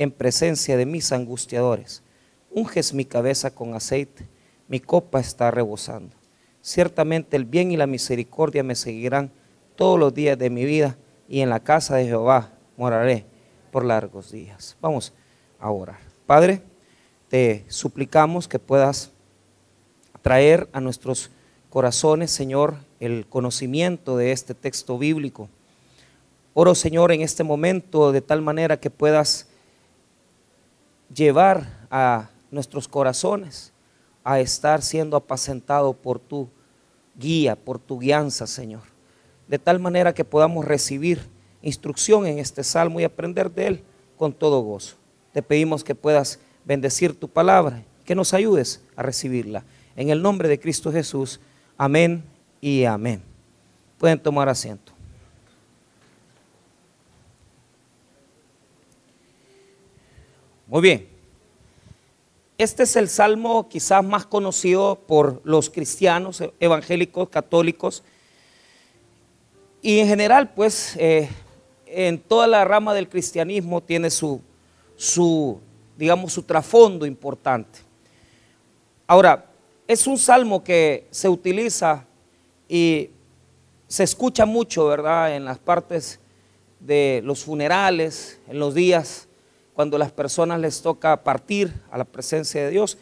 en presencia de mis angustiadores. Unges mi cabeza con aceite, mi copa está rebosando. Ciertamente el bien y la misericordia me seguirán todos los días de mi vida y en la casa de Jehová moraré por largos días. Vamos a orar. Padre, te suplicamos que puedas traer a nuestros corazones, Señor, el conocimiento de este texto bíblico. Oro, Señor, en este momento de tal manera que puedas llevar a nuestros corazones a estar siendo apacentado por tu guía, por tu guianza, Señor. De tal manera que podamos recibir instrucción en este salmo y aprender de él con todo gozo. Te pedimos que puedas bendecir tu palabra, que nos ayudes a recibirla. En el nombre de Cristo Jesús, amén y amén. Pueden tomar asiento. Muy bien. Este es el salmo quizás más conocido por los cristianos evangélicos, católicos. Y en general, pues, eh, en toda la rama del cristianismo tiene su, su, digamos, su trasfondo importante. Ahora, es un salmo que se utiliza y se escucha mucho, ¿verdad?, en las partes de los funerales, en los días cuando las personas les toca partir a la presencia de Dios.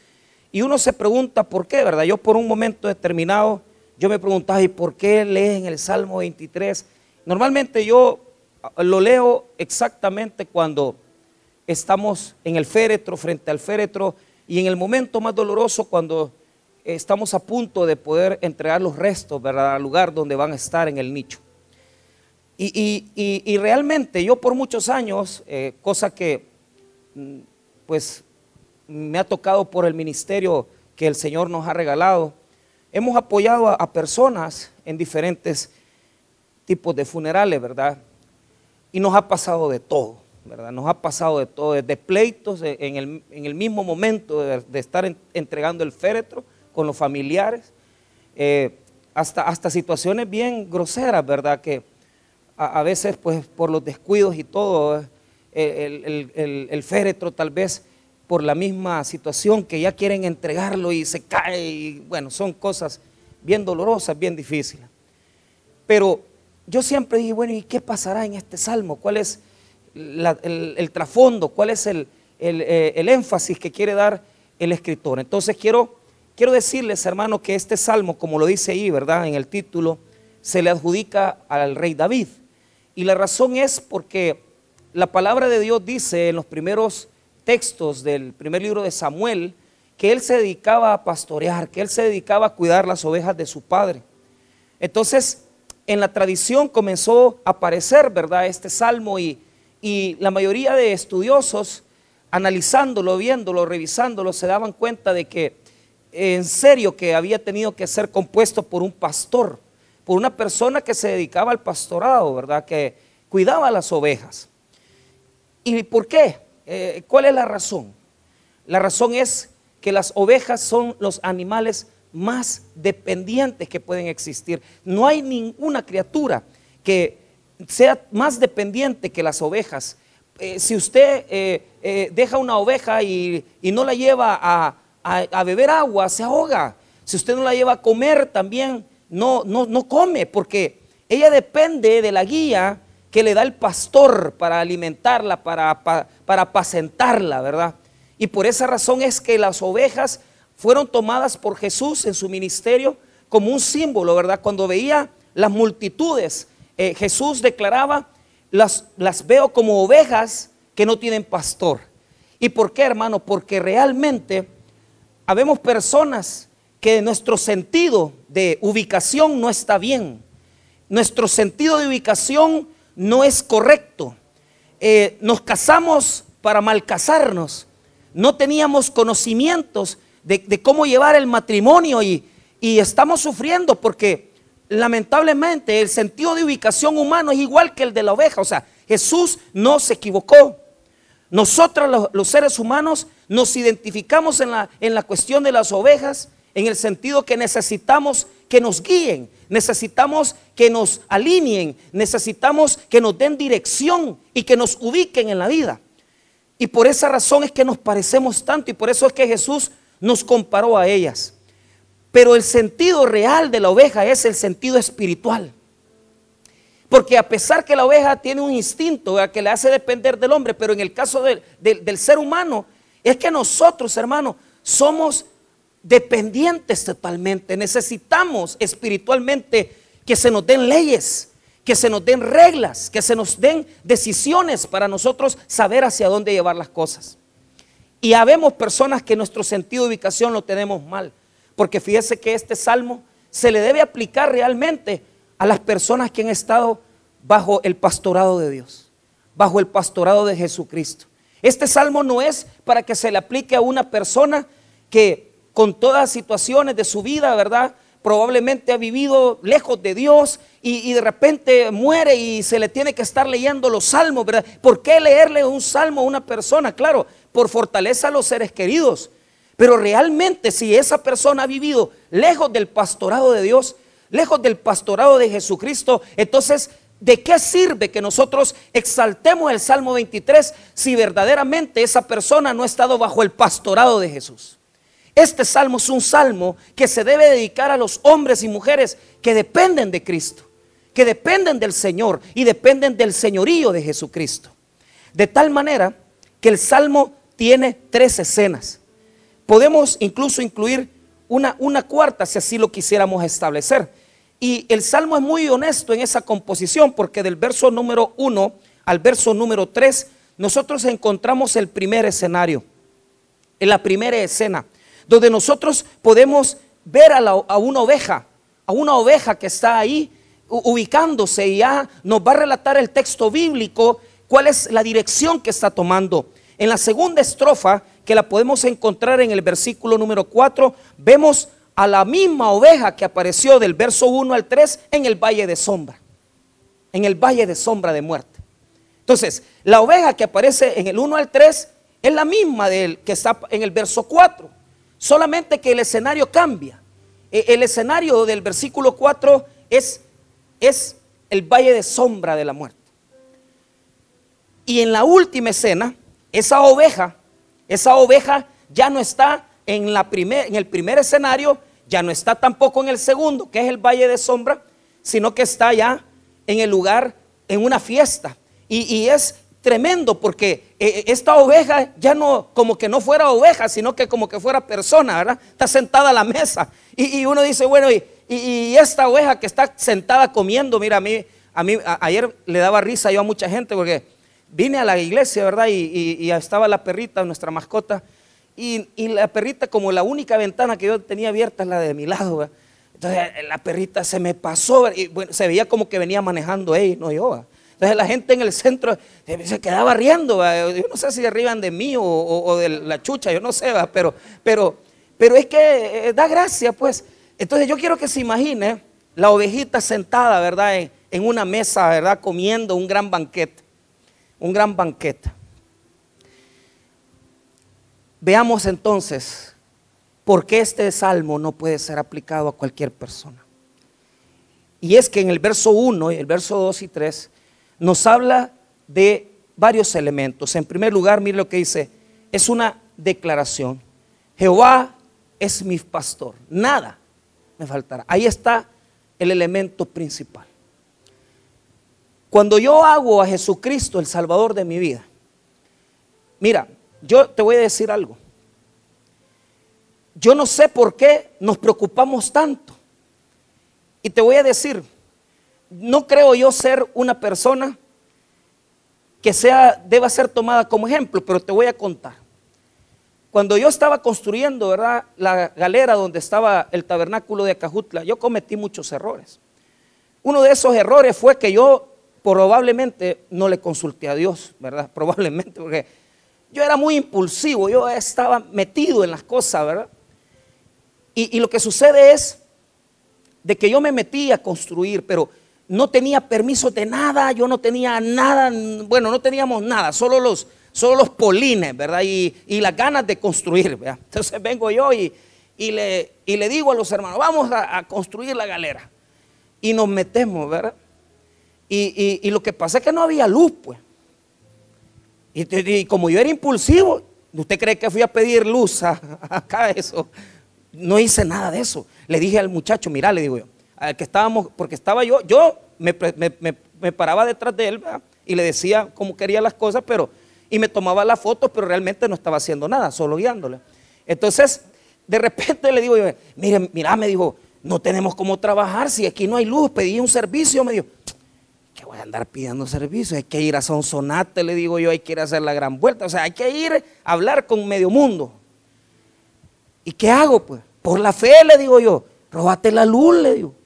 Y uno se pregunta por qué, ¿verdad? Yo por un momento determinado, yo me preguntaba, ¿y por qué leen el Salmo 23? Normalmente yo lo leo exactamente cuando estamos en el féretro, frente al féretro, y en el momento más doloroso cuando estamos a punto de poder entregar los restos, ¿verdad? Al lugar donde van a estar en el nicho. Y, realmente yo por muchos años, eh, cosa que pues me ha tocado por el ministerio que el Señor nos ha regalado, hemos apoyado a, personas en diferentes tipos de funerales, ¿verdad? Y nos ha pasado de todo, ¿verdad? Nos ha pasado de todo, desde pleitos en el, mismo momento de, estar entregando el féretro, con los familiares, eh, hasta, hasta situaciones bien groseras, ¿verdad? Que a, veces, pues, por los descuidos y todo, el, féretro tal vez por la misma situación que ya quieren entregarlo y se cae, y bueno, son cosas bien dolorosas, bien difíciles. Pero yo siempre dije, bueno, ¿y qué pasará en este salmo? ¿Cuál es el, trasfondo? ¿Cuál es el, eh, el, énfasis que quiere dar el escritor? Entonces quiero Quiero decirles, hermano, que este salmo, como lo dice ahí, ¿verdad? En el título, se le adjudica al rey David. Y la razón es porque la palabra de Dios dice en los primeros textos del primer libro de Samuel que él se dedicaba a pastorear, que él se dedicaba a cuidar las ovejas de su padre. Entonces, en la tradición comenzó a aparecer, ¿verdad? Este salmo y, y la mayoría de estudiosos, analizándolo, viéndolo, revisándolo, se daban cuenta de que en serio que había tenido que ser compuesto por un pastor, por una persona que se dedicaba al pastorado, ¿verdad? Que cuidaba las ovejas. ¿Y por qué? Eh, ¿Cuál es la razón? La razón es que las ovejas son los animales más dependientes que pueden existir. No hay ninguna criatura que sea más dependiente que las ovejas. Eh, si usted eh, deja una oveja y no la lleva a, a, beber agua, se ahoga. Si usted no la lleva a comer, también no, no, no come, porque ella depende de la guía que le da el pastor para alimentarla, para, para, apacentarla, ¿verdad? Y por esa razón es que las ovejas fueron tomadas por Jesús en su ministerio como un símbolo, ¿verdad? Cuando veía las multitudes, eh, Jesús declaraba, las, las veo como ovejas que no tienen pastor. ¿Y por qué, hermano? Porque realmente habemos personas que nuestro sentido de ubicación no está bien. Nuestro sentido de ubicación no es correcto. Eh, nos casamos para malcasarnos. No teníamos conocimientos de, cómo llevar el matrimonio y, y estamos sufriendo porque lamentablemente el sentido de ubicación humano es igual que el de la oveja. O sea, Jesús no se equivocó. Nosotros los, seres humanos nos identificamos en la, en la cuestión de las ovejas en el sentido que necesitamos que nos guíen, necesitamos que nos alineen, necesitamos que nos den dirección y que nos ubiquen en la vida. Y por esa razón es que nos parecemos tanto y por eso es que Jesús nos comparó a ellas. Pero el sentido real de la oveja es el sentido espiritual. Porque a pesar que la oveja tiene un instinto que le hace depender del hombre, pero en el caso del ser humano, es que nosotros, hermanos, somos dependientes totalmente. Necesitamos espiritualmente que se nos den leyes, que se nos den reglas, que se nos den decisiones para nosotros saber hacia dónde llevar las cosas. Y habemos personas que nuestro sentido de ubicación lo tenemos mal. Porque fíjese que este salmo se le debe aplicar realmente a las personas que han estado bajo el pastorado de Dios, bajo el pastorado de Jesucristo. Este salmo no es para que se le aplique a una persona que con todas situaciones de su vida, ¿verdad? Probablemente ha vivido lejos de Dios y, de repente muere y se le tiene que estar leyendo los salmos, ¿verdad? ¿Por qué leerle un salmo a una persona? Claro, por fortaleza a los seres queridos. Pero realmente si esa persona ha vivido lejos del pastorado de Dios, lejos del pastorado de Jesucristo, entonces, ¿de qué sirve que nosotros exaltemos el Salmo 23 si verdaderamente esa persona no ha estado bajo el pastorado de Jesús? Este salmo es un salmo que se debe dedicar a los hombres y mujeres que dependen de Cristo, que dependen del Señor y dependen del señorío de Jesucristo. De tal manera que el salmo tiene tres escenas. Podemos incluso incluir una, cuarta si así lo quisiéramos establecer. Y el Salmo es muy honesto en esa composición porque del verso número 1 al verso número 3 nosotros encontramos el primer escenario, en la primera escena, donde nosotros podemos ver a, una oveja, a una oveja que está ahí ubicándose y ya nos va a relatar el texto bíblico cuál es la dirección que está tomando. En la segunda estrofa que la podemos encontrar en el versículo número 4, vemos a la misma oveja que apareció del verso 1 al 3 en el valle de sombra, en el valle de sombra de muerte. Entonces, la oveja que aparece en el 1 al 3 es la misma del que está en el verso 4, solamente que el escenario cambia. E, el escenario del versículo 4 es, es el valle de sombra de la muerte. Y en la última escena, esa oveja esa oveja ya no está en, la en el primer escenario, ya no está tampoco en el segundo, que es el valle de sombra, sino que está ya en el lugar, en una fiesta. Y, es tremendo porque eh, eh, esta oveja ya no, como que no fuera oveja, sino que como que fuera persona, ¿verdad? Está sentada a la mesa. Y, uno dice, bueno, y, esta oveja que está sentada comiendo, mira, a mí, a mí ayer le daba risa yo a mucha gente porque vine a la iglesia, ¿verdad? Y, estaba la perrita, nuestra mascota. Y, la perrita, como la única ventana que yo tenía abierta es la de mi lado, ¿verdad? Entonces la perrita se me pasó, y bueno, se veía como que venía manejando ella, no yo. Entonces la gente en el centro se quedaba riendo, yo no sé si arriban de mí o, de la chucha, yo no sé, pero, pero, pero es que eh, da gracia, pues. Entonces yo quiero que se imagine la ovejita sentada, ¿verdad? en una mesa, ¿verdad? Comiendo un gran banquete un gran banquete. Veamos entonces por qué este salmo no puede ser aplicado a cualquier persona. Y es que en el verso 1, el verso 2 y 3 nos habla de varios elementos. En primer lugar, mire lo que dice, es una declaración. Jehová es mi pastor, nada me faltará. Ahí está el elemento principal. Cuando yo hago a Jesucristo el Salvador de mi vida, mira, yo te voy a decir algo. Yo no sé por qué nos preocupamos tanto. Y te voy a decir, no creo yo ser una persona que sea, deba ser tomada como ejemplo, pero te voy a contar. Cuando yo estaba construyendo, ¿verdad? La galera donde estaba el tabernáculo de Acajutla, yo cometí muchos errores. Uno de esos errores fue que yo probablemente no le consulté a Dios, ¿verdad? Probablemente, porque yo era muy impulsivo, yo estaba metido en las cosas, ¿verdad? Y, y lo que sucede es de que yo me metí a construir, pero no tenía permiso de nada, yo no tenía nada, bueno, no teníamos nada, solo los, solo los polines, ¿verdad? Y, las ganas de construir, ¿verdad? Entonces vengo yo y, le, le, digo a los hermanos, vamos a, construir la galera. Y nos metemos, ¿verdad? Y, lo que pasa es que no había luz, pues. Y, como yo era impulsivo, ¿usted cree que fui a pedir luz acá eso? No hice nada de eso. Le dije al muchacho, mira, le digo yo, al que estábamos, porque estaba yo, yo me, paraba detrás de él y le decía cómo quería las cosas, pero, y me tomaba la foto, pero realmente no estaba haciendo nada, solo guiándole. Entonces, de repente le digo yo, mire, mira, me dijo, no tenemos cómo trabajar, si aquí no hay luz, pedí un servicio, me dijo, que voy a andar pidiendo servicio, hay que ir a Sonsonate, le digo yo, hay que ir a hacer la gran vuelta, o sea, hay que ir a hablar con medio mundo. ¿Y qué hago? Pues, por la fe, le digo yo, róbate la luz, le digo.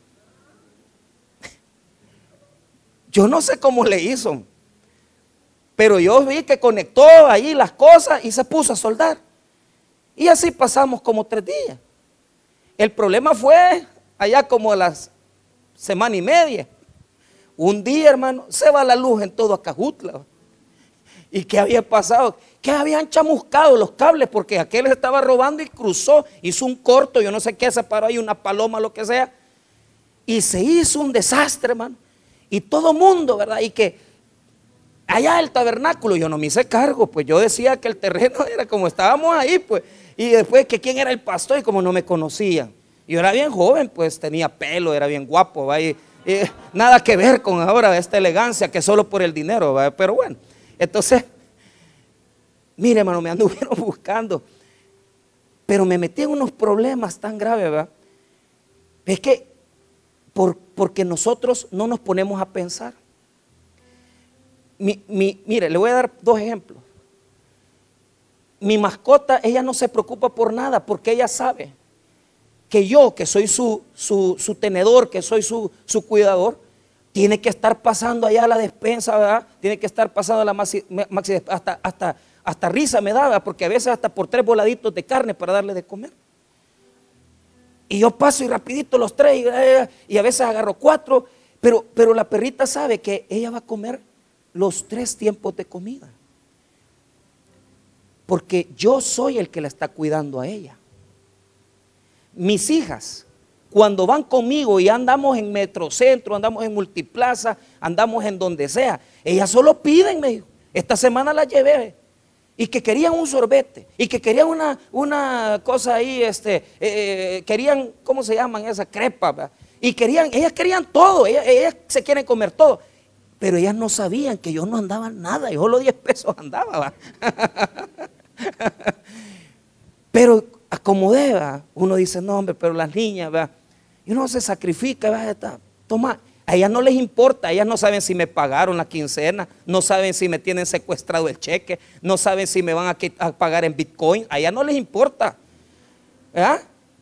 Yo no sé cómo le hizo, pero yo vi que conectó ahí las cosas y se puso a soldar. Y así pasamos como tres días. El problema fue allá como a las semana y media. Un día, hermano, se va la luz en todo Acajutla. ¿Y qué había pasado? Que habían chamuscado los cables porque aquel estaba robando y cruzó, hizo un corto, yo no sé qué, se paró ahí una paloma, lo que sea. Y se hizo un desastre, hermano y todo mundo, ¿verdad? Y que allá el tabernáculo, yo no me hice cargo, pues yo decía que el terreno era como estábamos ahí, pues, y después que quién era el pastor y como no me conocían. Yo era bien joven, pues tenía pelo, era bien guapo, ¿va? Y, nada que ver con ahora esta elegancia que solo por el dinero, ¿va? pero bueno, entonces, mire hermano, me anduvieron buscando, pero me metí en unos problemas tan graves, ¿verdad? Es que porque nosotros no nos ponemos a pensar. mire, le voy a dar dos ejemplos. Mi mascota, ella no se preocupa por nada porque ella sabe que yo, que soy su, su, tenedor, que soy su, su, cuidador, tiene que estar pasando allá a la despensa. Tiene que estar pasando a la maxi, hasta, hasta, hasta risa me daba, porque a veces hasta por tres voladitos de carne para darle de comer. Y yo paso y rapidito los tres eh, y, a veces agarro cuatro. Pero, pero la perrita sabe que ella va a comer los tres tiempos de comida. Porque yo soy el que la está cuidando a ella. Mis hijas, cuando van conmigo y andamos en Metrocentro, andamos en Multiplaza, andamos en donde sea, ellas solo piden, me. Esta semana la llevé y que querían un sorbete y que querían una, una cosa ahí, este, eh, eh, querían, ¿cómo se llaman esa crepa? Y querían, ellas querían todo, ellas, se quieren comer todo. Pero ellas no sabían que yo no andaba nada, yo solo 10 pesos andaba. pero acomodé, uno dice, no hombre, pero las niñas, y uno se sacrifica, ¿va? toma, a ellas no les importa, ellas no saben si me pagaron la quincena, no saben si me tienen secuestrado el cheque, no saben si me van a, pagar en Bitcoin, a ellas no les importa.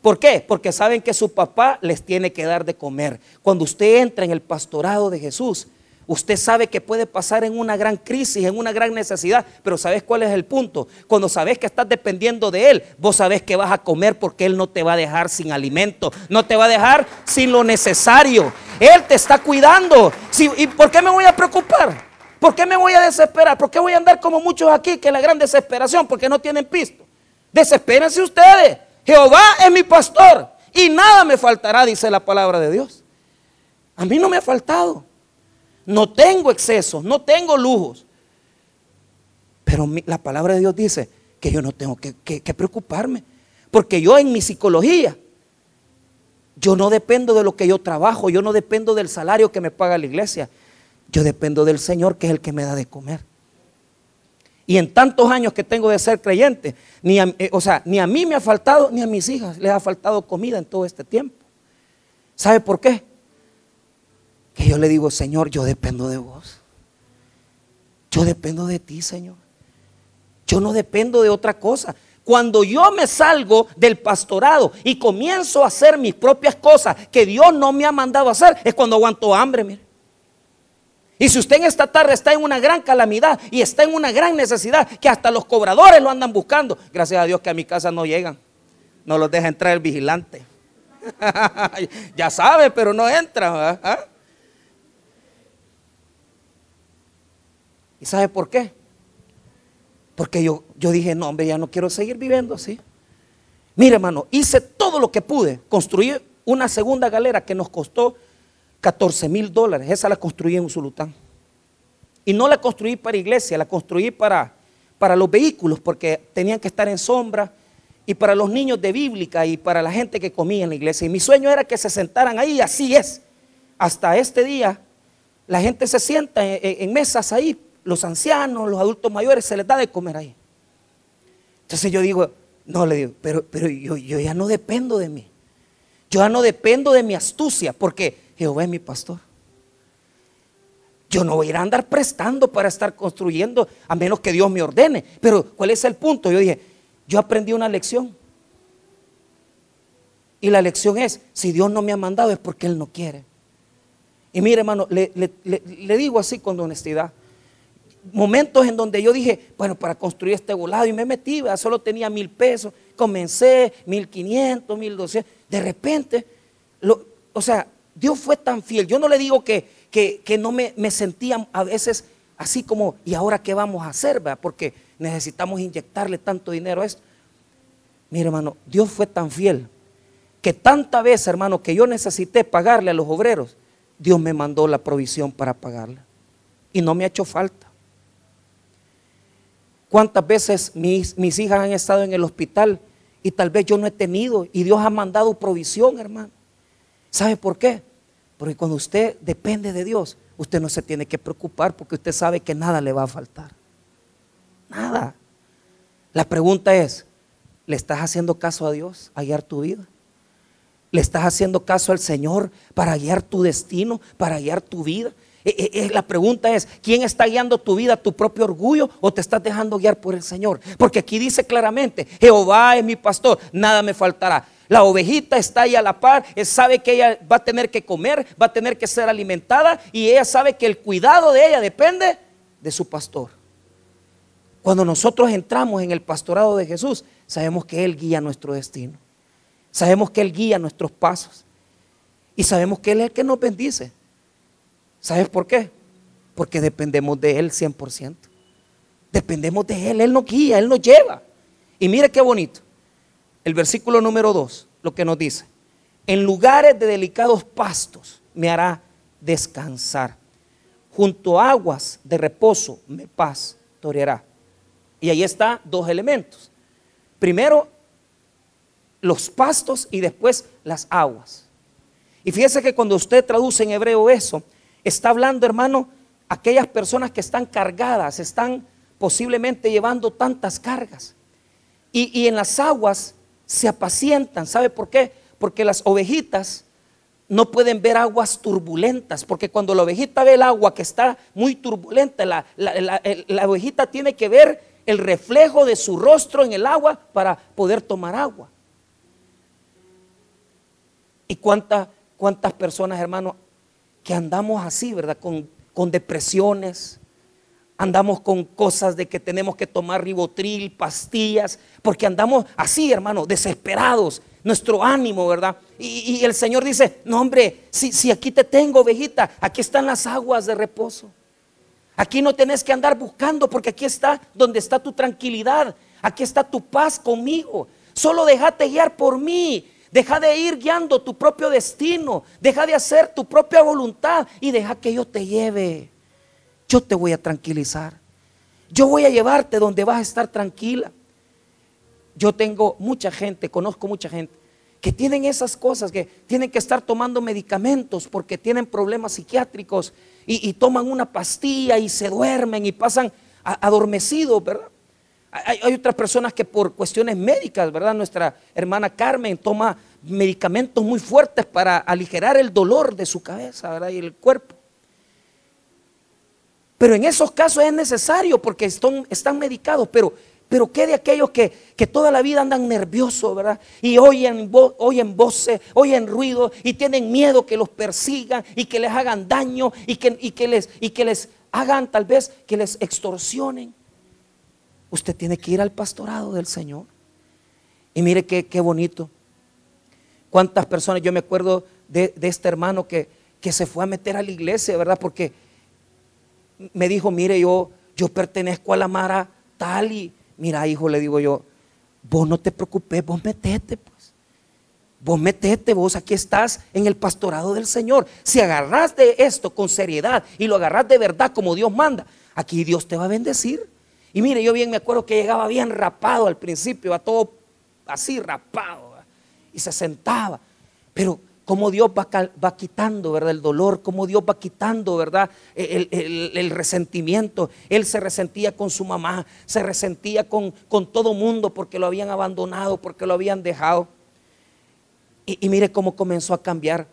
¿Por qué? Porque saben que su papá les tiene que dar de comer. Cuando usted entra en el pastorado de Jesús, Usted sabe que puede pasar en una gran crisis, en una gran necesidad, pero ¿sabes cuál es el punto? Cuando sabes que estás dependiendo de Él, vos sabes que vas a comer porque Él no te va a dejar sin alimento, no te va a dejar sin lo necesario. Él te está cuidando. ¿Y por qué me voy a preocupar? ¿Por qué me voy a desesperar? ¿Por qué voy a andar como muchos aquí que la gran desesperación porque no tienen pisto? Desespérense ustedes. Jehová es mi pastor y nada me faltará, dice la palabra de Dios. A mí no me ha faltado. No tengo excesos, no tengo lujos. Pero la palabra de Dios dice que yo no tengo que, preocuparme. Porque yo en mi psicología, yo no dependo de lo que yo trabajo, yo no dependo del salario que me paga la iglesia. Yo dependo del Señor que es el que me da de comer. Y en tantos años que tengo de ser creyente, ni eh, o sea, ni a mí me ha faltado, ni a mis hijas les ha faltado comida en todo este tiempo. ¿Sabe por qué? Que yo le digo, Señor, yo dependo de vos. Yo dependo de ti, Señor. Yo no dependo de otra cosa. Cuando yo me salgo del pastorado y comienzo a hacer mis propias cosas que Dios no me ha mandado a hacer, es cuando aguanto hambre, mire. Y si usted en esta tarde está en una gran calamidad y está en una gran necesidad, que hasta los cobradores lo andan buscando, gracias a Dios que a mi casa no llegan, no los deja entrar el vigilante. ya sabe, pero no entra. ¿Y sabe por qué? Porque yo, yo dije, no, hombre, ya no quiero seguir viviendo así. Mire, hermano, hice todo lo que pude. Construí una segunda galera que nos costó 14 mil dólares. Esa la construí en Zulután. Y no la construí para iglesia, la construí para, para los vehículos, porque tenían que estar en sombra, y para los niños de bíblica y para la gente que comía en la iglesia. Y mi sueño era que se sentaran ahí, así es. Hasta este día, la gente se sienta en, mesas ahí, los ancianos, los adultos mayores, se les da de comer ahí. Entonces yo digo, no le digo, pero, pero yo, yo ya no dependo de mí. Yo ya no dependo de mi astucia, porque Jehová es mi pastor. Yo no voy a ir a andar prestando para estar construyendo, a menos que Dios me ordene. Pero ¿cuál es el punto? Yo dije, yo aprendí una lección. Y la lección es, si Dios no me ha mandado es porque Él no quiere. Y mire hermano, le, digo así con honestidad. Momentos en donde yo dije, bueno, para construir este volado y me metí, solo tenía mil pesos, comencé mil quinientos, mil doscientos. De repente, o sea, Dios fue tan fiel. Yo no le digo que, que, no me, me, sentía a veces así como, ¿y ahora qué vamos a hacer? Porque necesitamos inyectarle tanto dinero a esto. Mire, hermano, Dios fue tan fiel que tanta vez, hermano, que yo necesité pagarle a los obreros, Dios me mandó la provisión para pagarla. Y no me ha hecho falta. ¿Cuántas veces mis, mis hijas han estado en el hospital y tal vez yo no he tenido y Dios ha mandado provisión, hermano? ¿Sabe por qué? Porque cuando usted depende de Dios, usted no se tiene que preocupar porque usted sabe que nada le va a faltar. Nada. La pregunta es, ¿le estás haciendo caso a Dios a guiar tu vida? ¿Le estás haciendo caso al Señor para guiar tu destino, para guiar tu vida? Eh, eh, eh, la pregunta es, ¿quién está guiando tu vida, tu propio orgullo o te estás dejando guiar por el Señor? Porque aquí dice claramente, Jehová es mi pastor, nada me faltará. La ovejita está ahí a la par, sabe que ella va a tener que comer, va a tener que ser alimentada y ella sabe que el cuidado de ella depende de su pastor. Cuando nosotros entramos en el pastorado de Jesús, sabemos que Él guía nuestro destino. Sabemos que Él guía nuestros pasos. Y sabemos que Él es el que nos bendice. ¿Sabes por qué? Porque dependemos de Él 100%. Dependemos de Él, Él nos guía, Él nos lleva. Y mire qué bonito. El versículo número 2, lo que nos dice. En lugares de delicados pastos me hará descansar. Junto a aguas de reposo me pastoreará. Y ahí está dos elementos. Primero, los pastos y después las aguas. Y fíjese que cuando usted traduce en hebreo eso, Está hablando, hermano, aquellas personas que están cargadas, están posiblemente llevando tantas cargas. Y, en las aguas se apacientan. ¿Sabe por qué? Porque las ovejitas no pueden ver aguas turbulentas, porque cuando la ovejita ve el agua que está muy turbulenta, la, la, ovejita tiene que ver el reflejo de su rostro en el agua para poder tomar agua. ¿Y cuántas personas, hermano, que andamos así, ¿verdad? Con, con depresiones, andamos con cosas de que tenemos que tomar ribotril, pastillas, porque andamos así, hermano, desesperados, nuestro ánimo, ¿verdad? Y, el Señor dice, no hombre, si, si aquí te tengo, ovejita, aquí están las aguas de reposo. Aquí no tenés que andar buscando porque aquí está donde está tu tranquilidad, aquí está tu paz conmigo. Solo déjate guiar por mí. Deja de ir guiando tu propio destino. Deja de hacer tu propia voluntad y deja que yo te lleve. Yo te voy a tranquilizar. Yo voy a llevarte donde vas a estar tranquila. Yo tengo mucha gente, conozco mucha gente que tienen esas cosas, que tienen que estar tomando medicamentos porque tienen problemas psiquiátricos y, toman una pastilla y se duermen y pasan adormecidos, ¿verdad? Hay, otras personas que por cuestiones médicas, ¿verdad? Nuestra hermana Carmen toma medicamentos muy fuertes para aligerar el dolor de su cabeza. Y el cuerpo. Pero en esos casos es necesario porque están, medicados, pero, Pero ¿qué de aquellos que, que toda la vida andan nerviosos, verdad? Y oyen, oyen voces, oyen ruido y tienen miedo que los persigan y que les hagan daño y que, y que les, y que les hagan tal vez que les extorsionen. Usted tiene que ir al pastorado del Señor. Y mire qué, qué bonito. Cuántas personas, yo me acuerdo de, de este hermano que, que se fue a meter a la iglesia, ¿verdad? Porque me dijo, mire, yo, yo pertenezco a la Mara tal y, mira, hijo, le digo yo, vos no te preocupes, vos metete, pues. Vos metete, vos aquí estás en el pastorado del Señor. Si agarrás de esto con seriedad y lo agarrás de verdad como Dios manda, aquí Dios te va a bendecir. Y mire, yo bien me acuerdo que llegaba bien rapado al principio, a todo así rapado, y se sentaba. Pero como Dios va, va quitando, ¿verdad? El dolor, como Dios va quitando, ¿verdad? El resentimiento. Él se resentía con su mamá, se resentía con, con todo mundo porque lo habían abandonado, porque lo habían dejado. Y, y mire cómo comenzó a cambiar.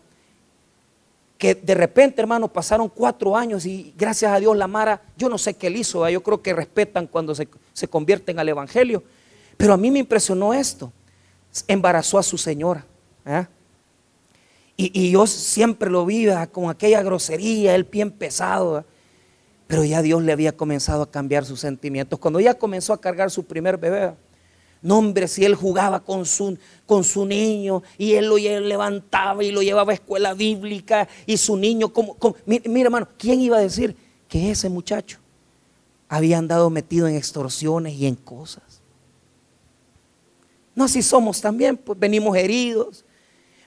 Que de repente, hermano, pasaron cuatro años y gracias a Dios la Mara, yo no sé qué él hizo, yo creo que respetan cuando se, se convierten al Evangelio. Pero a mí me impresionó esto. Embarazó a su señora. Y, y yo siempre lo vi con aquella grosería, el pie pesado. Pero ya Dios le había comenzado a cambiar sus sentimientos. Cuando ya comenzó a cargar su primer bebé. No hombre, si él jugaba con su, con su niño y él lo levantaba y lo llevaba a escuela bíblica y su niño, como, como- mire, mire, hermano, ¿quién iba a decir que ese muchacho había andado metido en extorsiones y en cosas? No, así somos también, pues venimos heridos,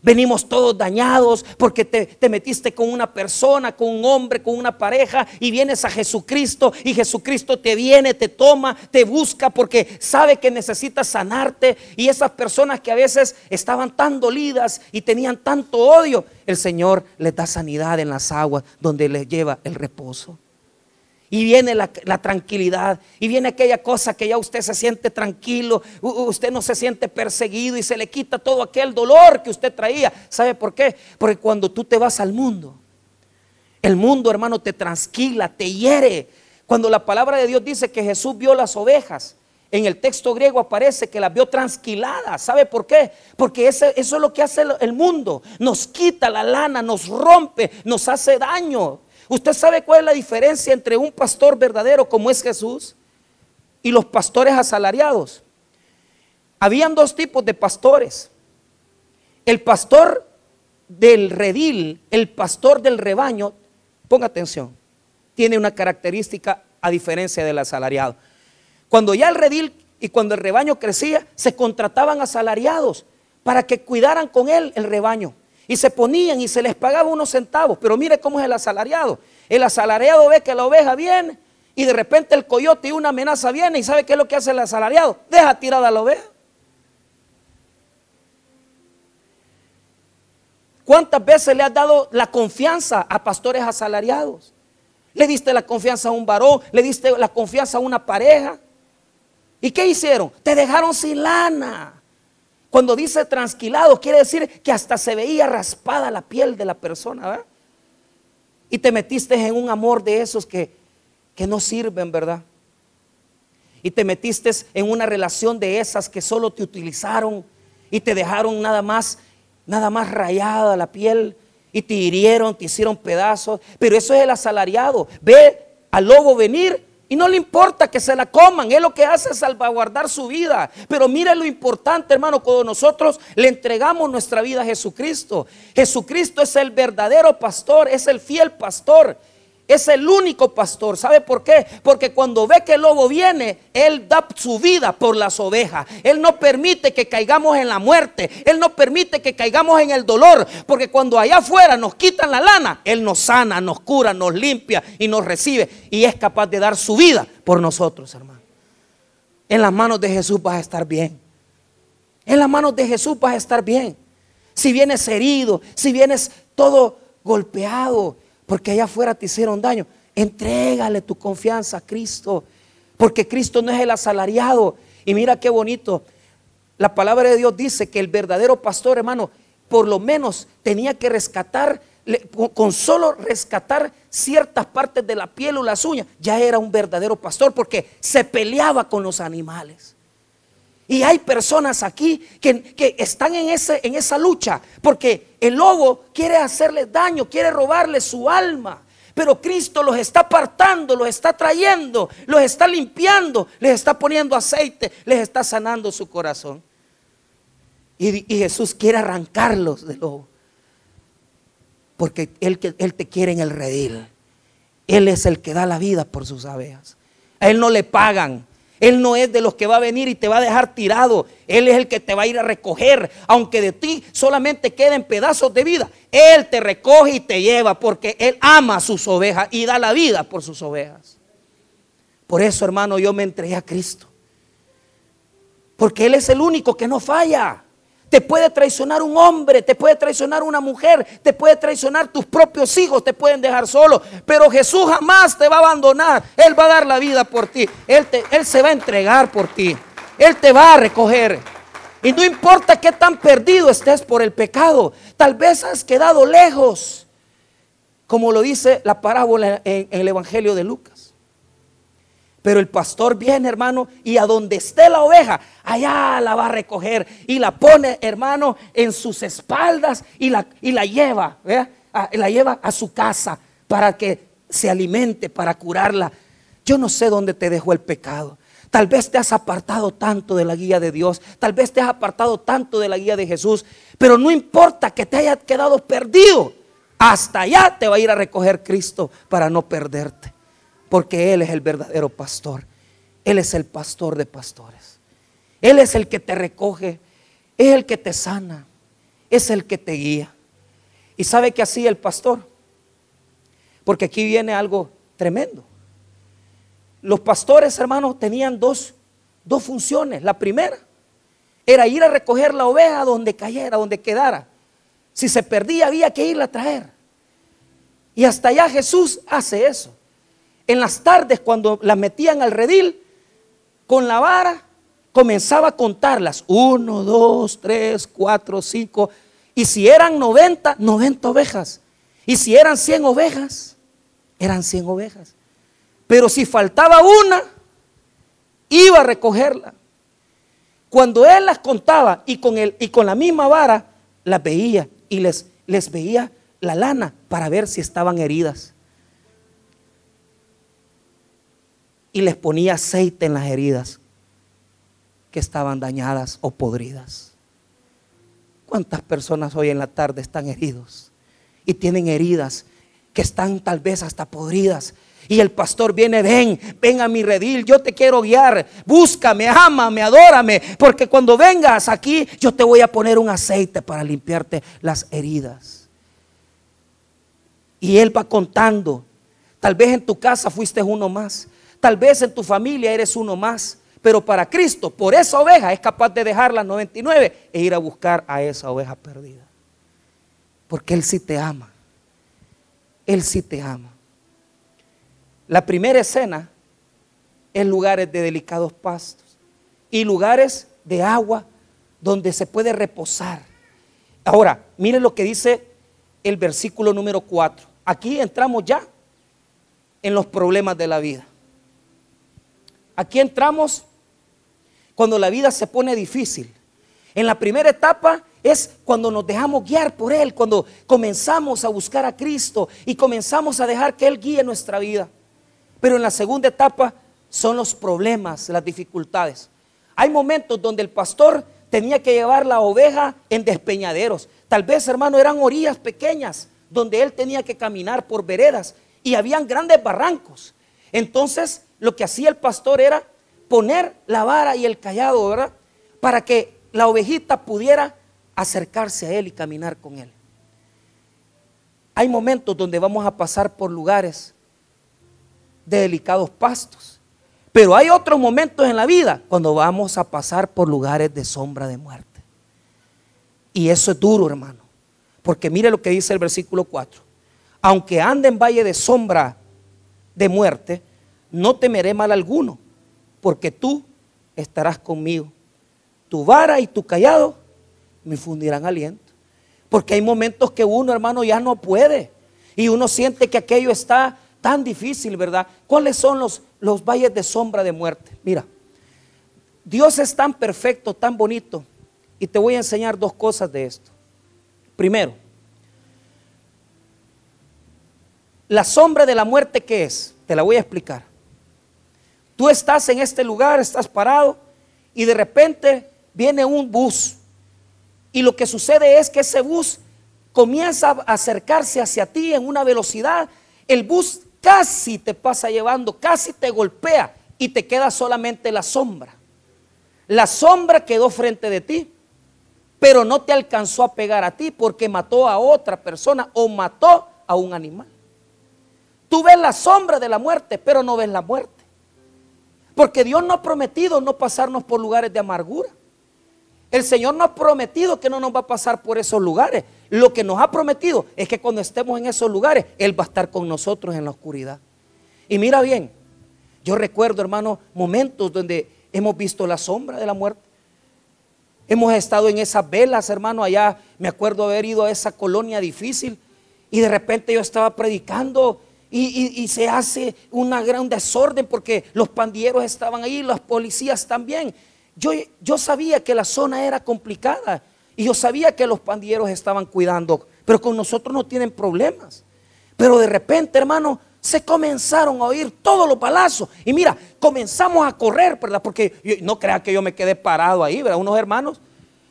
venimos todos dañados porque te, te metiste con una persona, con un hombre, con una pareja y vienes a Jesucristo y Jesucristo te viene, te toma, te busca porque sabe que necesitas sanarte y esas personas que a veces estaban tan dolidas y tenían tanto odio, el Señor les da sanidad en las aguas donde les lleva el reposo. Y viene la, tranquilidad. Y viene aquella cosa que ya usted se siente tranquilo. Usted no se siente perseguido y se le quita todo aquel dolor que usted traía. ¿Sabe por qué? Porque cuando tú te vas al mundo, el mundo, hermano, te transquila, te hiere. Cuando la palabra de Dios dice que Jesús vio las ovejas, en el texto griego aparece que las vio transquiladas. ¿Sabe por qué? Porque eso es lo que hace el mundo. Nos quita la lana, nos rompe, nos hace daño. ¿Usted sabe cuál es la diferencia entre un pastor verdadero como es Jesús y los pastores asalariados? Habían dos tipos de pastores. El pastor del redil, el pastor del rebaño, ponga atención, tiene una característica a diferencia del asalariado. Cuando ya el redil y cuando el rebaño crecía, se contrataban asalariados para que cuidaran con él el rebaño. Y se ponían y se les pagaba unos centavos. Pero mire cómo es el asalariado. El asalariado ve que la oveja viene y de repente el coyote y una amenaza viene. ¿Y sabe qué es lo que hace el asalariado? Deja tirada la oveja. ¿Cuántas veces le has dado la confianza a pastores asalariados? Le diste la confianza a un varón, le diste la confianza a una pareja. ¿Y qué hicieron? Te dejaron sin lana. Cuando dice transquilado, quiere decir que hasta se veía raspada la piel de la persona, ¿verdad? Y te metiste en un amor de esos que, que no sirven, ¿verdad? Y te metiste en una relación de esas que solo te utilizaron y te dejaron nada más, nada más rayada la piel y te hirieron, te hicieron pedazos. Pero eso es el asalariado. Ve al lobo venir y no le importa que se la coman, él lo que hace es salvaguardar su vida. Pero mire lo importante, hermano, cuando nosotros le entregamos nuestra vida a Jesucristo. Jesucristo es el verdadero pastor, es el fiel pastor. Es el único pastor. ¿Sabe por qué? Porque cuando ve que el lobo viene, Él da su vida por las ovejas. Él no permite que caigamos en la muerte. Él no permite que caigamos en el dolor. Porque cuando allá afuera nos quitan la lana, Él nos sana, nos cura, nos limpia y nos recibe. Y es capaz de dar su vida por nosotros, hermano. En las manos de Jesús vas a estar bien. En las manos de Jesús vas a estar bien. Si vienes herido, si vienes todo golpeado, porque allá afuera te hicieron daño, entrégale tu confianza a Cristo, porque Cristo no es el asalariado. Y mira qué bonito, la palabra de Dios dice que el verdadero pastor, hermano, por lo menos tenía que rescatar con solo rescatar ciertas partes de la piel o las uñas, ya era un verdadero pastor porque se peleaba con los animales. Y hay personas aquí que, están en, ese, en esa lucha porque el lobo quiere hacerles daño, quiere robarle su alma. Pero Cristo los está apartando, los está trayendo, los está limpiando, les está poniendo aceite, les está sanando su corazón. Y, y Jesús quiere arrancarlos del lobo porque él, él te quiere en el redil. Él es el que da la vida por sus abejas. A Él no le pagan. Él no es de los que va a venir y te va a dejar tirado. Él es el que te va a ir a recoger. Aunque de ti solamente queden pedazos de vida. Él te recoge y te lleva porque Él ama a sus ovejas y da la vida por sus ovejas. Por eso, hermano, yo me entregué a Cristo. Porque Él es el único que no falla. Te puede traicionar un hombre, te puede traicionar una mujer, te puede traicionar tus propios hijos, te pueden dejar solo. Pero Jesús jamás te va a abandonar. Él va a dar la vida por ti. Él, él se va a entregar por ti. Él te va a recoger. Y no importa qué tan perdido estés por el pecado. Tal vez has quedado lejos. Como lo dice la parábola en el Evangelio de Lucas. Pero el pastor viene, hermano, y a donde esté la oveja, allá la va a recoger y la pone, hermano, en sus espaldas y la, y la lleva, la lleva a su casa para que se alimente, para curarla. Yo no sé dónde te dejó el pecado. Tal vez te has apartado tanto de la guía de Dios, tal vez te has apartado tanto de la guía de Jesús, pero no importa que te hayas quedado perdido, hasta allá te va a ir a recoger Cristo para no perderte porque Él es el verdadero pastor. Él es el pastor de pastores. Él es el que te recoge, es el que te sana, es el que te guía. ¿Y sabe que así el pastor? Porque aquí viene algo tremendo. Los pastores, hermanos, tenían dos, dos funciones. La primera era ir a recoger la oveja donde cayera, donde quedara. Si se perdía, había que irla a traer. Y hasta allá Jesús hace eso en las tardes cuando las metían al redil, con la vara comenzaba a contarlas. Uno, dos, tres, cuatro, cinco. Y si eran 90, 90 ovejas. Y si eran 100 ovejas, eran 100 ovejas. Pero si faltaba una, iba a recogerla. Cuando él las contaba y con, el, y con la misma vara, las veía y les, les veía la lana para ver si estaban heridas. Y les ponía aceite en las heridas que estaban dañadas o podridas. ¿Cuántas personas hoy en la tarde están heridos y tienen heridas que están tal vez hasta podridas? Y el pastor viene, ven, ven a mi redil, yo te quiero guiar, búscame, ámame, adórame, porque cuando vengas aquí yo te voy a poner un aceite para limpiarte las heridas. Y él va contando, tal vez en tu casa fuiste uno más, Tal vez en tu familia eres uno más, pero para Cristo, por esa oveja, es capaz de dejar las 99 e ir a buscar a esa oveja perdida. Porque Él sí te ama. Él sí te ama. La primera escena es lugares de delicados pastos y lugares de agua donde se puede reposar. Ahora, miren lo que dice el versículo número 4. Aquí entramos ya en los problemas de la vida. Aquí entramos cuando la vida se pone difícil. En la primera etapa es cuando nos dejamos guiar por Él, cuando comenzamos a buscar a Cristo y comenzamos a dejar que Él guíe nuestra vida. Pero en la segunda etapa son los problemas, las dificultades. Hay momentos donde el pastor tenía que llevar la oveja en despeñaderos. Tal vez, hermano, eran orillas pequeñas donde él tenía que caminar por veredas y habían grandes barrancos. Entonces, lo que hacía el pastor era poner la vara y el callado, ¿verdad? Para que la ovejita pudiera acercarse a él y caminar con él. Hay momentos donde vamos a pasar por lugares de delicados pastos, pero hay otros momentos en la vida cuando vamos a pasar por lugares de sombra de muerte. Y eso es duro, hermano, porque mire lo que dice el versículo 4. Aunque ande en valle de sombra de muerte, no temeré mal alguno, porque tú estarás conmigo. Tu vara y tu callado me fundirán aliento. Porque hay momentos que uno, hermano, ya no puede. Y uno siente que aquello está tan difícil, ¿verdad? ¿Cuáles son los, los valles de sombra de muerte? Mira, Dios es tan perfecto, tan bonito. Y te voy a enseñar dos cosas de esto. Primero, la sombra de la muerte, ¿qué es? Te la voy a explicar. Tú estás en este lugar, estás parado y de repente viene un bus. Y lo que sucede es que ese bus comienza a acercarse hacia ti en una velocidad. El bus casi te pasa llevando, casi te golpea y te queda solamente la sombra. La sombra quedó frente de ti, pero no te alcanzó a pegar a ti porque mató a otra persona o mató a un animal. Tú ves la sombra de la muerte, pero no ves la muerte. Porque Dios no ha prometido no pasarnos por lugares de amargura. El Señor no ha prometido que no nos va a pasar por esos lugares. Lo que nos ha prometido es que cuando estemos en esos lugares, Él va a estar con nosotros en la oscuridad. Y mira bien, yo recuerdo, hermano, momentos donde hemos visto la sombra de la muerte. Hemos estado en esas velas, hermano, allá me acuerdo haber ido a esa colonia difícil y de repente yo estaba predicando y, se hace una gran desorden porque los pandilleros estaban ahí, los policías también. Yo, yo sabía que la zona era complicada y yo sabía que los pandilleros estaban cuidando, pero con nosotros no tienen problemas. Pero de repente, hermano, se comenzaron a oír todos los balazos. Y mira, comenzamos a correr, ¿verdad? Porque no crea que yo me quedé parado ahí, ¿verdad? Unos hermanos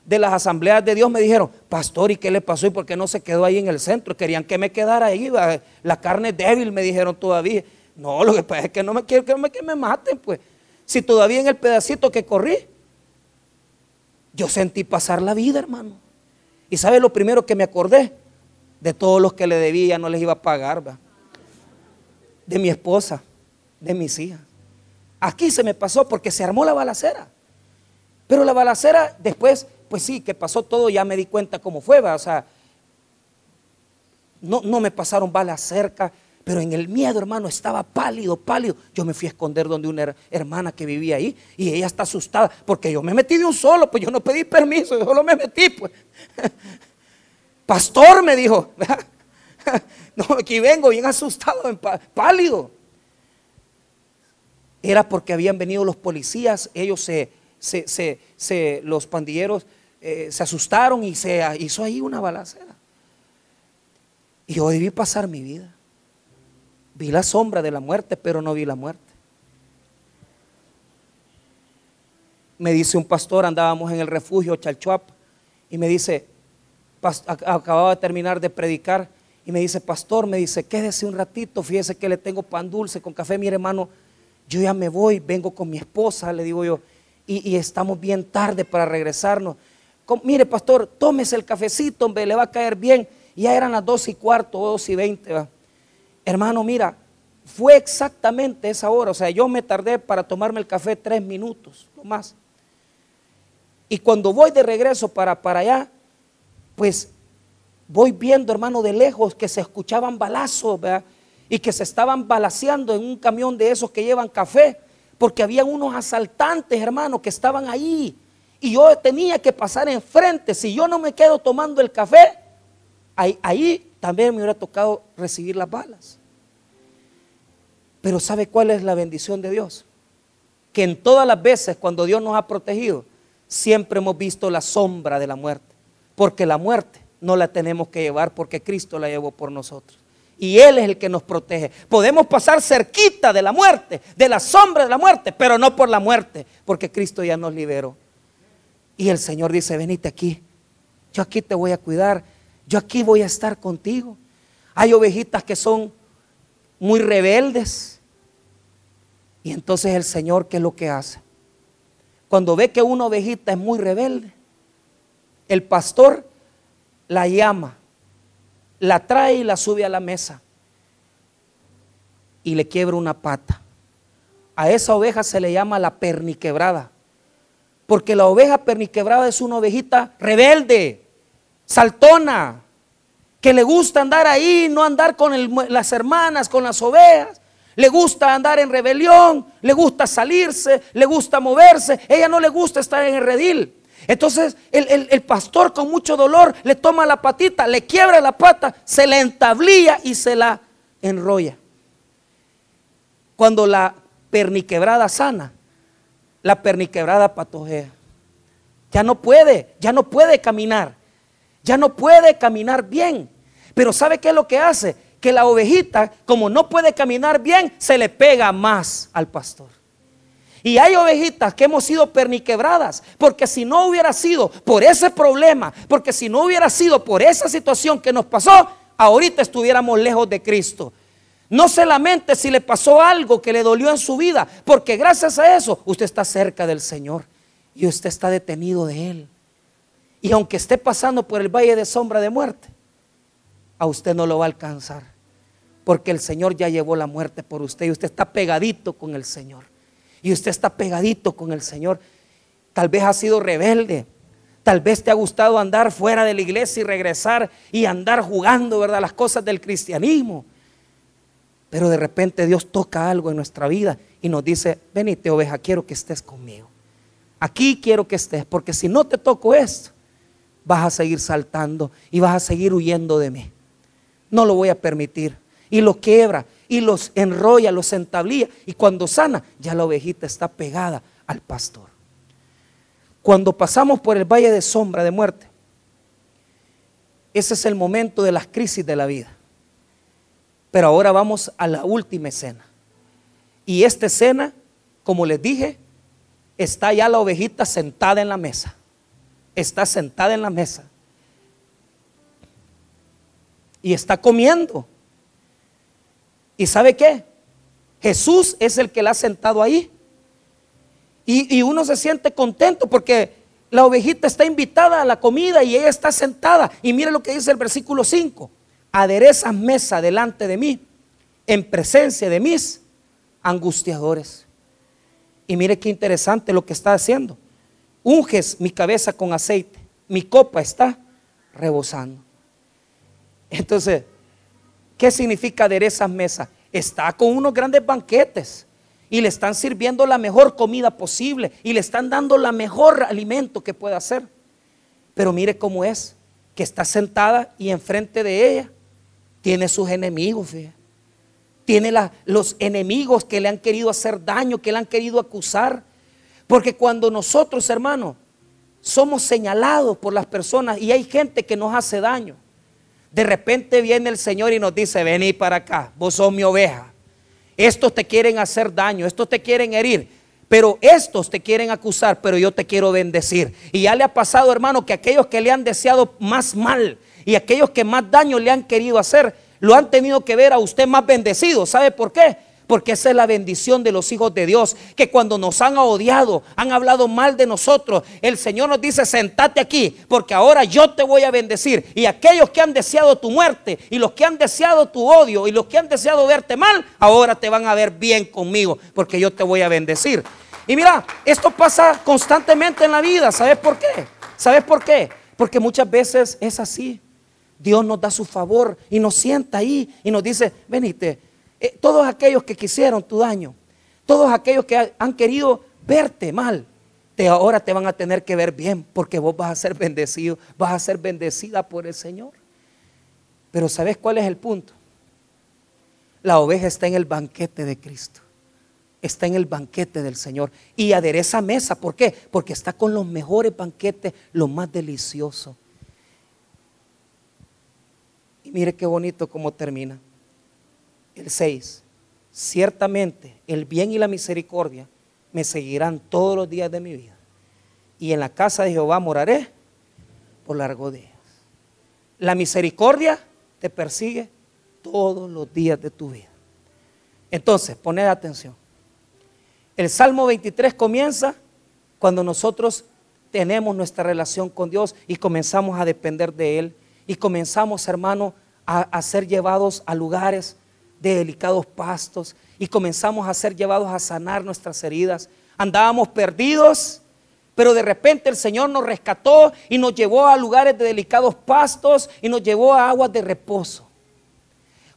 de las asambleas de Dios me dijeron, pastor, ¿y qué le pasó? ¿Y por qué no se quedó ahí en el centro? Querían que me quedara ahí, la carne débil, me dijeron todavía. No, lo que pasa es que no me quiero que me, maten, pues. Si todavía en el pedacito que corrí, yo sentí pasar la vida, hermano. Y sabe lo primero que me acordé? De todos los que le debía, no les iba a pagar, ¿verdad? de mi esposa, de mis hijas. Aquí se me pasó porque se armó la balacera. Pero la balacera después, pues sí, que pasó todo, ya me di cuenta cómo fue, o sea, no, no me pasaron balas cerca, pero en el miedo, hermano, estaba pálido, pálido. Yo me fui a esconder donde una hermana que vivía ahí y ella está asustada porque yo me metí de un solo, pues yo no pedí permiso, yo solo me metí, pues. Pastor me dijo, no, aquí vengo bien asustado, pálido. Era porque habían venido los policías, ellos se, se, los pandilleros eh, se asustaron y se hizo ahí una balacera. Y yo debí pasar mi vida. Vi la sombra de la muerte, pero no vi la muerte. Me dice un pastor, andábamos en el refugio Chalchuap, y me dice, acababa de terminar de predicar, y me dice, pastor, me dice, quédese un ratito, fíjese que le tengo pan dulce con café, mire hermano, yo ya me voy, vengo con mi esposa, le digo yo, y, estamos bien tarde para regresarnos. Mire, pastor, tómese el cafecito, hombre, le va a caer bien. Ya eran las dos y cuarto, dos y veinte. Hermano, mira, fue exactamente esa hora. O sea, yo me tardé para tomarme el café tres minutos, no más. Y cuando voy de regreso para, para allá, pues voy viendo, hermano, de lejos que se escuchaban balazos, Y que se estaban balaseando en un camión de esos que llevan café, porque había unos asaltantes, hermano, que estaban ahí. Y yo tenía que pasar enfrente. Si yo no me quedo tomando el café, ahí, también me hubiera tocado recibir las balas. Pero ¿sabe cuál es la bendición de Dios? Que en todas las veces cuando Dios nos ha protegido, siempre hemos visto la sombra de la muerte. Porque la muerte no la tenemos que llevar porque Cristo la llevó por nosotros. Y Él es el que nos protege. Podemos pasar cerquita de la muerte, de la sombra de la muerte, pero no por la muerte, porque Cristo ya nos liberó. Y el Señor dice, venite aquí, yo aquí te voy a cuidar, yo aquí voy a estar contigo. Hay ovejitas que son muy rebeldes. Y entonces el Señor, ¿qué es lo que hace? Cuando ve que una ovejita es muy rebelde, el pastor la llama, la trae y la sube a la mesa y le quiebra una pata. A esa oveja se le llama la perniquebrada, porque la oveja perniquebrada es una ovejita rebelde, saltona, que le gusta andar ahí, no andar con las hermanas, con las ovejas. Le gusta andar en rebelión, le gusta salirse, le gusta moverse. Ella no le gusta estar en el redil. Entonces el, pastor con mucho dolor le toma la patita, le quiebra la pata, se la entablilla y se la enrolla. Cuando la perniquebrada sana, la perniquebrada patojea. Ya no puede, ya no puede caminar. Ya no puede caminar bien. Pero ¿sabe qué es lo que hace? Que la ovejita, como no puede caminar bien, se le pega más al pastor. Y hay ovejitas que hemos sido perniquebradas, porque si no hubiera sido por ese problema, porque si no hubiera sido por esa situación que nos pasó, ahorita estuviéramos lejos de Cristo. No se lamente si le pasó algo que le dolió en su vida, porque gracias a eso usted está cerca del Señor y usted está detenido de Él. Y aunque esté pasando por el valle de sombra de muerte, a usted no lo va a alcanzar, porque el Señor ya llevó la muerte por usted y usted está pegadito con el Señor. Y usted está pegadito con el Señor. Tal vez ha sido rebelde, Tal vez te ha gustado andar fuera de la iglesia y regresar y andar jugando, ¿verdad? Las cosas del cristianismo. Pero de repente Dios toca algo en nuestra vida y nos dice, venite oveja, quiero que estés conmigo. Aquí quiero que estés, porque si no te toco esto, vas a seguir saltando y vas a seguir huyendo de mí. No lo voy a permitir. Y lo quiebra y los enrolla, los entablilla. Y cuando sana, ya la ovejita está pegada al pastor. Cuando pasamos por el valle de sombra de muerte, ese es el momento de las crisis de la vida. Pero ahora vamos a la última escena. Y esta escena, como les dije, está ya la ovejita sentada en la mesa. Está sentada en la mesa. Y está comiendo. ¿Y sabe qué? Jesús es el que la ha sentado ahí. Y, y, uno se siente contento porque la ovejita está invitada a la comida y ella está sentada. Y mire lo que dice el versículo 5 aderezas mesa delante de mí, en presencia de mis angustiadores. Y mire qué interesante lo que está haciendo. Unges mi cabeza con aceite, mi copa está rebosando. Entonces, ¿qué significa aderezas mesa? Está con unos grandes banquetes y le están sirviendo la mejor comida posible y le están dando la mejor alimento que pueda hacer. Pero mire cómo es, que está sentada y enfrente de ella tiene sus enemigos, tiene los enemigos que le han querido hacer daño, que le han querido acusar. Porque cuando nosotros, hermanos, somos señalados por las personas y hay gente que nos hace daño, de repente viene el Señor y nos dice, vení para acá, vos sos mi oveja. Estos te quieren hacer daño, estos te quieren herir, pero estos te quieren acusar, pero yo te quiero bendecir. Y ya le ha pasado, hermano, que aquellos que le han deseado más mal, y aquellos que más daño le han querido hacer, lo han tenido que ver a usted más bendecido. ¿Sabe por qué? Porque esa es la bendición de los hijos de Dios. Que cuando nos han odiado, han hablado mal de nosotros, el Señor nos dice, sentate aquí, porque ahora yo te voy a bendecir. Y aquellos que han deseado tu muerte, y los que han deseado tu odio, y los que han deseado verte mal, ahora te van a ver bien conmigo, porque yo te voy a bendecir. Y mira, esto pasa constantemente en la vida. ¿Sabes por qué? ¿Sabes por qué? Porque muchas veces es así. Dios nos da su favor y nos sienta ahí y nos dice, venite, eh, todos aquellos que quisieron tu daño, todos aquellos que han querido verte mal, te, ahora te van a tener que ver bien porque vos vas a ser bendecido, vas a ser bendecida por el Señor. Pero ¿sabes cuál es el punto? La oveja está en el banquete de Cristo. Está en el banquete del Señor. Y adereza mesa. ¿Por qué? Porque está con los mejores banquetes, lo más delicioso mire qué bonito cómo termina. El 6. Ciertamente el bien y la misericordia me seguirán todos los días de mi vida. Y en la casa de Jehová moraré por largos días. La misericordia te persigue todos los días de tu vida. Entonces, poned atención. El Salmo 23 comienza cuando nosotros tenemos nuestra relación con Dios y comenzamos a depender de Él y comenzamos, hermano, a, ser llevados a lugares de delicados pastos y comenzamos a ser llevados a sanar nuestras heridas. Andábamos perdidos, pero de repente el Señor nos rescató y nos llevó a lugares de delicados pastos y nos llevó a aguas de reposo.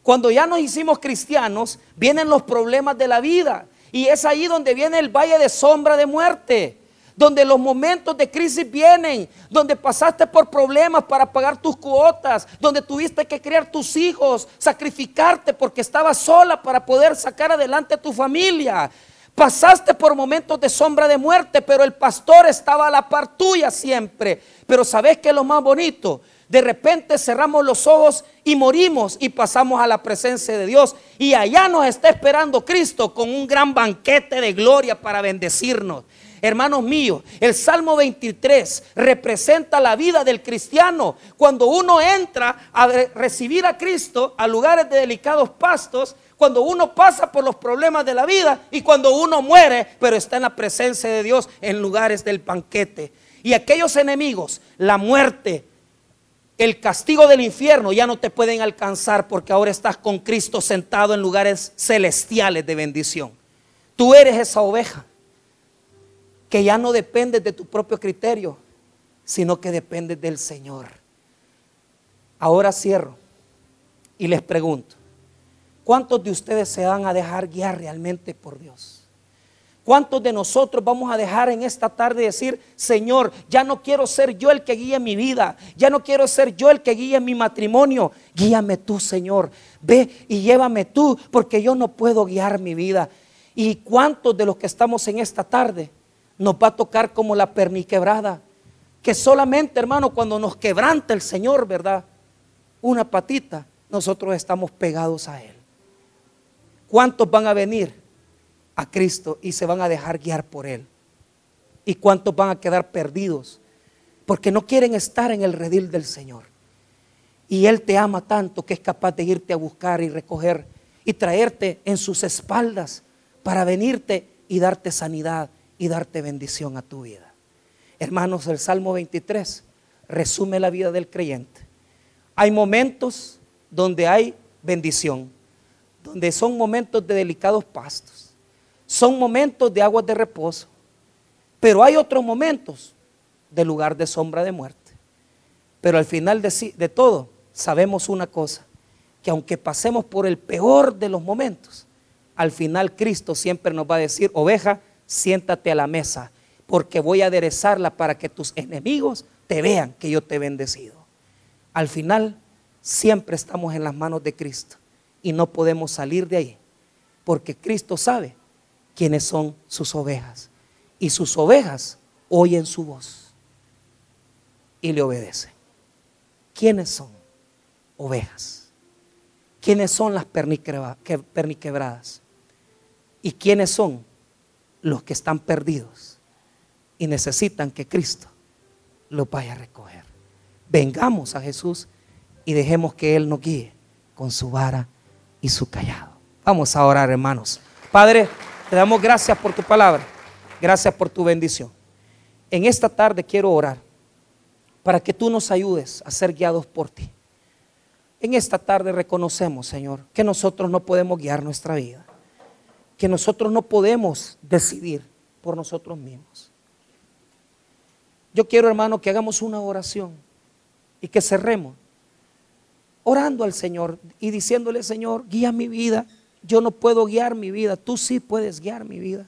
Cuando ya nos hicimos cristianos, vienen los problemas de la vida y es ahí donde viene el valle de sombra de muerte donde los momentos de crisis vienen, donde pasaste por problemas para pagar tus cuotas, donde tuviste que criar tus hijos, sacrificarte porque estabas sola para poder sacar adelante a tu familia. Pasaste por momentos de sombra de muerte, pero el pastor estaba a la par tuya siempre. Pero ¿sabes qué es lo más bonito? de repente cerramos los ojos y morimos y pasamos a la presencia de Dios. Y allá nos está esperando Cristo con un gran banquete de gloria para bendecirnos. Hermanos míos, el Salmo 23 representa la vida del cristiano. Cuando uno entra a recibir a Cristo a lugares de delicados pastos, cuando uno pasa por los problemas de la vida y cuando uno muere, pero está en la presencia de Dios en lugares del banquete. Y aquellos enemigos, la muerte, el castigo del infierno ya no te pueden alcanzar porque ahora estás con Cristo sentado en lugares celestiales de bendición. Tú eres esa oveja que ya no depende de tu propio criterio, sino que depende del Señor. Ahora cierro y les pregunto, ¿cuántos de ustedes se van a dejar guiar realmente por Dios? ¿Cuántos de nosotros vamos a dejar en esta tarde decir, Señor, ya no quiero ser yo el que guíe mi vida, ya no quiero ser yo el que guíe mi matrimonio, guíame tú, Señor, ve y llévame tú, porque yo no puedo guiar mi vida. ¿Y cuántos de los que estamos en esta tarde nos va a tocar como la perniquebrada? Que solamente, hermano, cuando nos quebranta el Señor, ¿verdad? Una patita, nosotros estamos pegados a Él. ¿Cuántos van a venir? a Cristo y se van a dejar guiar por Él. ¿Y cuántos van a quedar perdidos? Porque no quieren estar en el redil del Señor. Y Él te ama tanto que es capaz de irte a buscar y recoger y traerte en sus espaldas para venirte y darte sanidad y darte bendición a tu vida. Hermanos, el Salmo 23 resume la vida del creyente. Hay momentos donde hay bendición, donde son momentos de delicados pastos son momentos de aguas de reposo, pero hay otros momentos de lugar de sombra de muerte. Pero al final de, de todo, sabemos una cosa, que aunque pasemos por el peor de los momentos, al final Cristo siempre nos va a decir, oveja, siéntate a la mesa, porque voy a aderezarla para que tus enemigos te vean que yo te he bendecido. Al final, siempre estamos en las manos de Cristo y no podemos salir de ahí, porque Cristo sabe quienes son sus ovejas. Y sus ovejas oyen su voz y le obedecen. ¿Quiénes son? Ovejas. ¿Quiénes son las perniquebradas? ¿Y quiénes son los que están perdidos y necesitan que Cristo los vaya a recoger? Vengamos a Jesús y dejemos que Él nos guíe con su vara y su callado. Vamos a orar, hermanos. Padre, te damos gracias por tu palabra. Gracias por tu bendición. En esta tarde quiero orar para que tú nos ayudes a ser guiados por ti. En esta tarde reconocemos, Señor, que nosotros no podemos guiar nuestra vida, que nosotros no podemos decidir por nosotros mismos. Yo quiero, hermano, que hagamos una oración y que cerremos orando al Señor y diciéndole, Señor, guía mi vida yo no puedo guiar mi vida, tú sí puedes guiar mi vida.